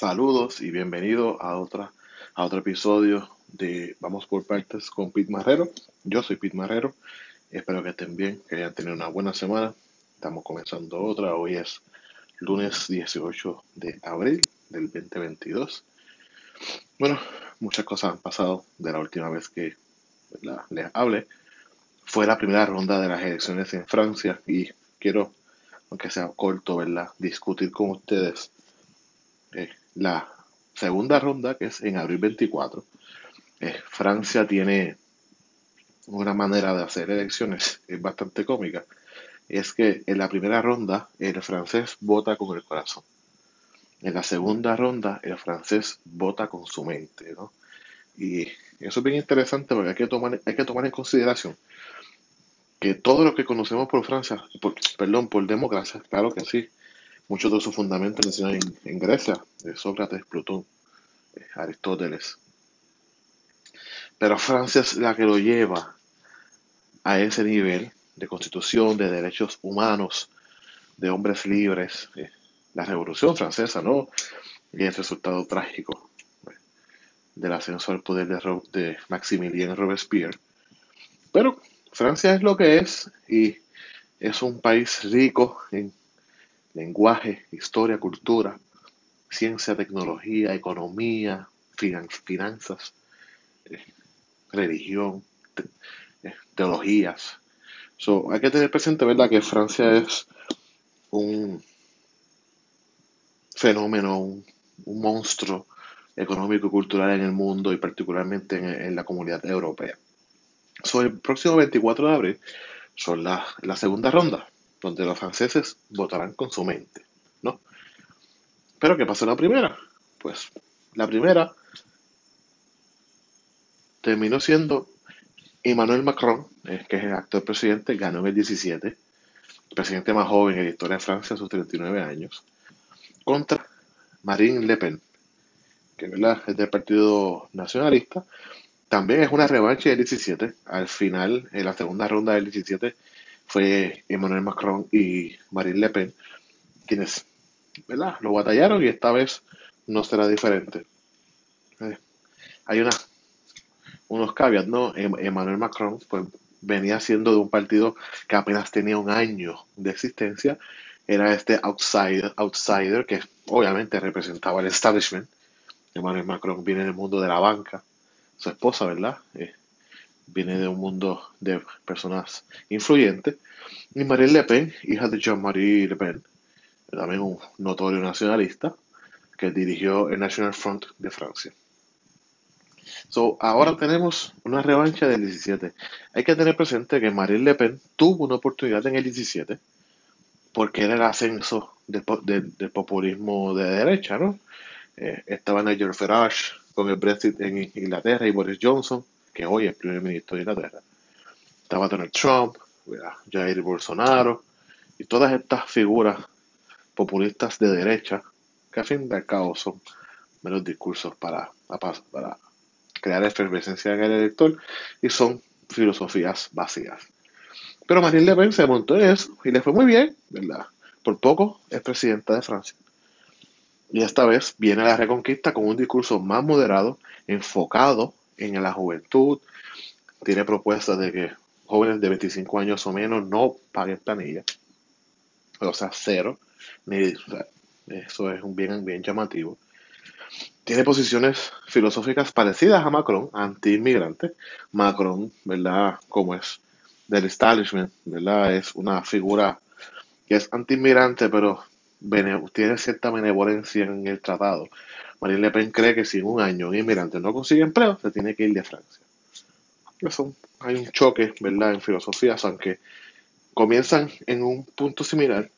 Saludos y bienvenido a otra a otro episodio de Vamos por partes con Pete Marrero. Yo soy Pete Marrero. Espero que estén bien, que hayan tenido una buena semana. Estamos comenzando otra. Hoy es lunes 18 de abril del 2022. Bueno, muchas cosas han pasado de la última vez que les hablé. Fue la primera ronda de las elecciones en Francia y quiero, aunque sea corto, ¿verdad? discutir con ustedes eh, la segunda ronda, que es en abril 24. Eh, Francia tiene una manera de hacer elecciones es bastante cómica. Es que en la primera ronda el francés vota con el corazón. En la segunda ronda el francés vota con su mente, ¿no? Y eso es bien interesante porque hay que tomar, hay que tomar en consideración que todo lo que conocemos por Francia, perdón, por democracia, claro que sí, muchos de sus fundamentos nacieron en, Grecia, de Sócrates, Plutón, eh, Aristóteles. Pero Francia es la que lo lleva a ese nivel de constitución, de derechos humanos, de hombres libres. Eh, la Revolución Francesa, ¿no? Y el resultado trágico eh, del ascenso al poder de, de Maximilien Robespierre. Pero Francia es lo que es y es un país rico en lenguaje, historia, cultura, ciencia, tecnología, economía, finanzas, eh, religión, eh, teologías. So, hay que tener presente, ¿verdad?, que Francia es un fenómeno, un, monstruo económico y cultural en el mundo y particularmente en, la comunidad europea. So, el próximo 24 de abril son la, la segunda ronda, donde los franceses votarán con su mente, ¿no? Pero ¿qué pasó la primera? Pues la primera terminó siendo Emmanuel Macron, eh, que es el actual presidente, ganó en el 17, el presidente más joven en la historia de Francia a sus 39 años, contra Marine Le Pen, que es del Partido Nacionalista. También es una revancha del 17. Al final, en la segunda ronda del 17, fue Emmanuel Macron y Marine Le Pen quienes ¿verdad? lo batallaron y esta vez no será diferente. Eh, hay una unos caveats, ¿no? Em, Emmanuel Macron pues, venía siendo de un partido que apenas tenía un año de existencia. Era este outsider, outsider que obviamente representaba el establishment. Emmanuel Macron viene del mundo de la banca. Su esposa, ¿verdad? Eh, viene de un mundo de personas influyentes. Y Marine Le Pen, hija de Jean-Marie Le Pen, también un notorio nacionalista, que dirigió el National Front de Francia. So, ahora tenemos una revancha del 17. Hay que tener presente que Marine Le Pen tuvo una oportunidad en el 17 porque era el ascenso del, populismo de derecha, ¿no? Eh, estaba Nigel Farage con el Brexit en Inglaterra y Boris Johnson, que hoy es primer ministro de Inglaterra. Estaba Donald Trump, Jair Bolsonaro y todas estas figuras populistas de derecha que a fin de cabo son menos discursos para, para crear efervescencia en el elector y son filosofías vacías. Pero Marine Le Pen se montó en eso y le fue muy bien, ¿verdad? Por poco es presidenta de Francia. Y esta vez viene la reconquista con un discurso más moderado, enfocado en la juventud. Tiene propuestas de que jóvenes de 25 años o menos no paguen planilla. O sea, cero. eso es un bien, bien llamativo tiene posiciones filosóficas parecidas a Macron, anti-inmigrante. Macron, ¿verdad? Como es del establishment, ¿verdad? Es una figura que es anti-inmigrante, pero tiene cierta benevolencia en el tratado. Marine Le Pen cree que si en un año un inmigrante no consigue empleo, se tiene que ir de Francia. Eso, hay un choque, ¿verdad? En filosofías, aunque comienzan en un punto similar,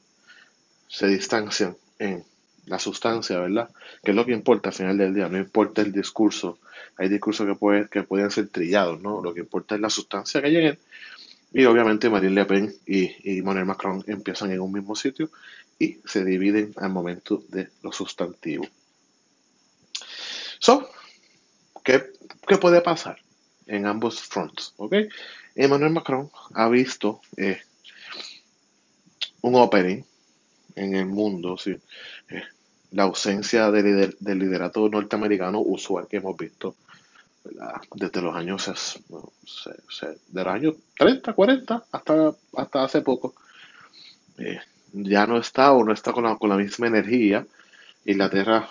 se distancian en la sustancia, ¿verdad? Que es lo que importa al final del día, no importa el discurso. Hay discursos que, que pueden ser trillados, ¿no? Lo que importa es la sustancia que lleguen. Y obviamente Marine Le Pen y, y Manuel Macron empiezan en un mismo sitio y se dividen al momento de lo sustantivo. So, ¿qué, puede pasar en ambos fronts? ¿Ok? Emmanuel Macron ha visto eh, un opening en el mundo. Eh, la ausencia del liderato norteamericano usual que hemos visto desde los años, de los años 30, 40 hasta, hasta hace poco. Eh, ya no está o no está con la, con la misma energía. Inglaterra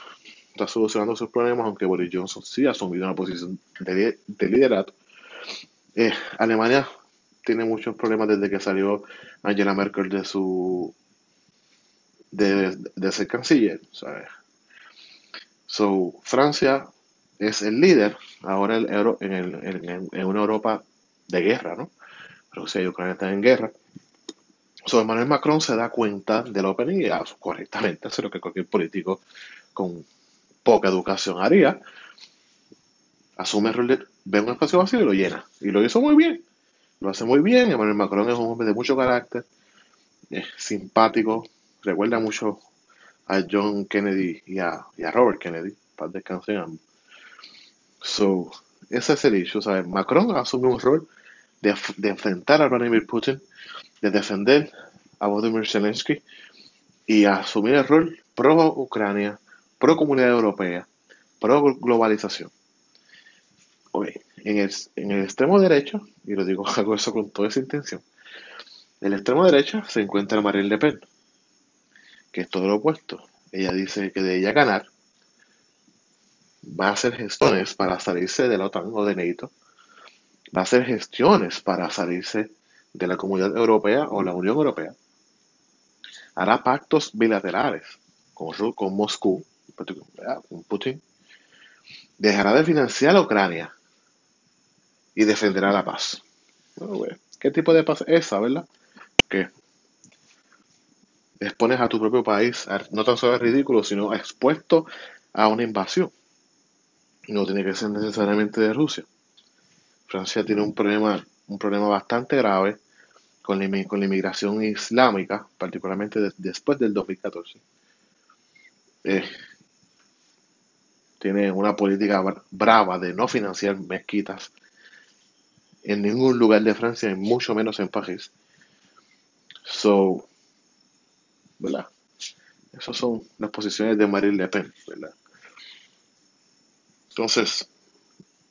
está solucionando sus problemas, aunque Boris Johnson sí ha asumido una posición de, liderato. Eh, Alemania tiene muchos problemas desde que salió Angela Merkel de su de, ser canciller, ¿sabes? So, Francia es el líder ahora el euro, en, el, en, una Europa de guerra, ¿no? Rusia y Ucrania están en guerra. So, Emmanuel Macron se da cuenta del opening y correctamente lo que cualquier político con poca educación haría. Asume el rol de, ve un espacio vacío y lo llena. Y lo hizo muy bien. Lo hace muy bien. Emmanuel Macron es un hombre de mucho carácter, es simpático, recuerda mucho a John Kennedy y a, Robert Kennedy, para descansar ambos. So, ese es el ¿sabes? Macron asume un rol de, de, enfrentar a Vladimir Putin, de defender a Volodymyr Zelensky y asumir el rol pro-Ucrania, pro-comunidad europea, pro-globalización. en el, en el extremo derecho, y lo digo, eso con toda esa intención, en el extremo derecho se encuentra Marine Le Pen, que es todo lo opuesto. Ella dice que de ella ganar va a hacer gestiones para salirse de la OTAN o de NATO, va a hacer gestiones para salirse de la Comunidad Europea o la Unión Europea, hará pactos bilaterales con, con Moscú, Putin, dejará de financiar a Ucrania y defenderá la paz. ¿Qué tipo de paz es esa, verdad? Que expones a tu propio país, no tan solo es ridículo, sino expuesto a una invasión. No tiene que ser necesariamente de Rusia. Francia tiene un problema, un problema bastante grave con la, con la inmigración islámica, particularmente después del 2014. Eh, tiene una política brava de no financiar mezquitas en ningún lugar de Francia, y mucho menos en París. So, ¿verdad? Esas son las posiciones de Marine Le Pen, ¿verdad? Entonces,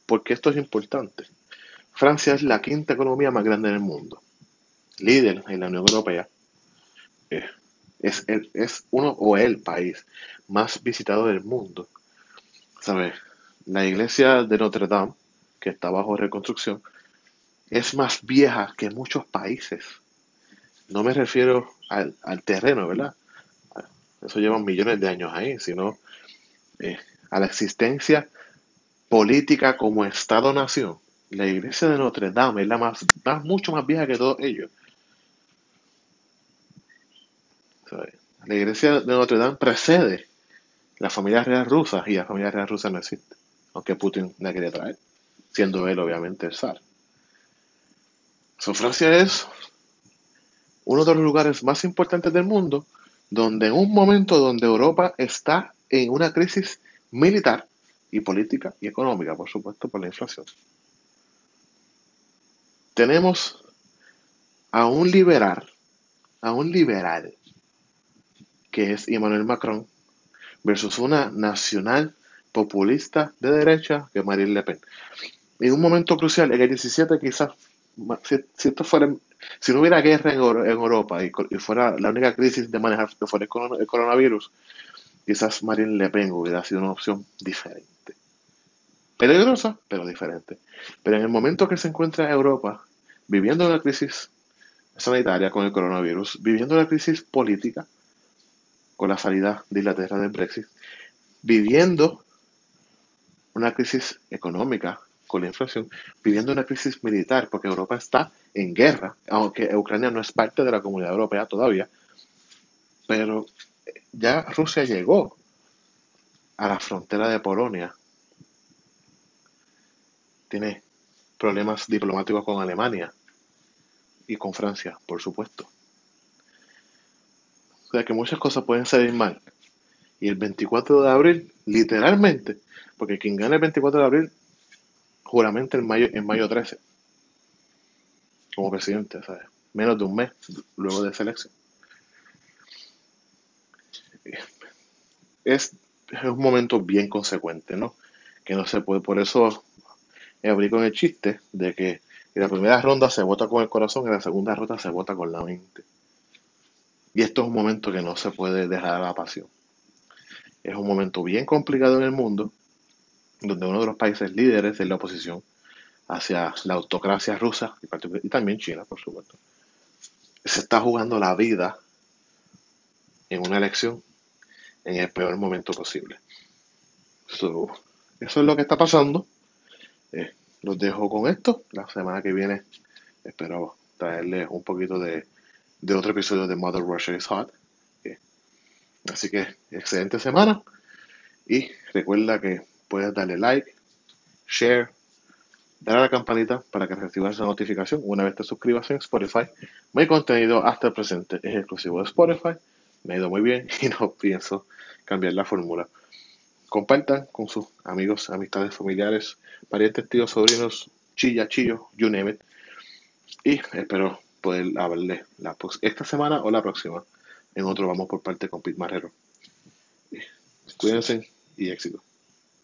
¿por qué esto es importante? Francia es la quinta economía más grande del mundo, líder en la Unión Europea. Eh, es, es uno o el país más visitado del mundo. ¿Sabes? La iglesia de Notre Dame, que está bajo reconstrucción, es más vieja que muchos países. No me refiero al, terreno, ¿verdad? Eso lleva millones de años ahí, sino eh, a la existencia política como Estado-nación. La iglesia de Notre Dame es la más, más mucho más vieja que todos ellos. La iglesia de Notre Dame precede la familia real rusa y la familia real rusa no existe, aunque Putin la quería traer, siendo él obviamente el zar. So, Francia es uno de los lugares más importantes del mundo, donde en un momento donde Europa está en una crisis militar y política y económica, por supuesto, por la inflación. Tenemos a un liberal, a un liberal, que es Emmanuel Macron, versus una nacional populista de derecha, que Marine Le Pen. En un momento crucial, en el 17 quizás, si, esto fuera si no hubiera guerra en, Europa y, fuera la única crisis de manejar fuera el, coronavirus, quizás Marine Le Pen hubiera sido una opción diferente. Peligrosa, pero diferente. Pero en el momento que se encuentra Europa viviendo una crisis sanitaria con el coronavirus, viviendo una crisis política con la salida de Inglaterra del Brexit, viviendo una crisis económica con la inflación, viviendo una crisis militar, porque Europa está en guerra, aunque Ucrania no es parte de la comunidad europea todavía, pero ya Rusia llegó a la frontera de Polonia. Tiene problemas diplomáticos con Alemania y con Francia, por supuesto. O sea que muchas cosas pueden salir mal. Y el 24 de abril, literalmente, porque quien gana el 24 de abril juramento en mayo, en mayo 13 como presidente, ¿sabes? Menos de un mes luego de esa elección. es, un momento bien consecuente, ¿no? Que no se puede, por eso abrí con el chiste de que en la primera ronda se vota con el corazón, en la segunda ronda se vota con la mente. Y esto es un momento que no se puede dejar a la pasión. Es un momento bien complicado en el mundo, donde uno de los países líderes de la oposición hacia la autocracia rusa y también China, por supuesto, se está jugando la vida en una elección en el peor momento posible. eso es lo que está pasando. Eh, los dejo con esto. La semana que viene espero traerles un poquito de, otro episodio de Mother Russia is Hot. Así que excelente semana. Y recuerda que puedes darle like, share, dar a la campanita para que recibas esa notificación una vez te suscribas en Spotify. Mi contenido hasta el presente es exclusivo de Spotify. Me ha ido muy bien y no pienso cambiar la fórmula. Compartan con sus amigos, amistades, familiares, parientes, tíos, sobrinos, chilla, chillo, you name it. Y espero poder hablarle la, esta semana o la próxima. En otro vamos por parte con Pete Marrero. Cuídense y éxito.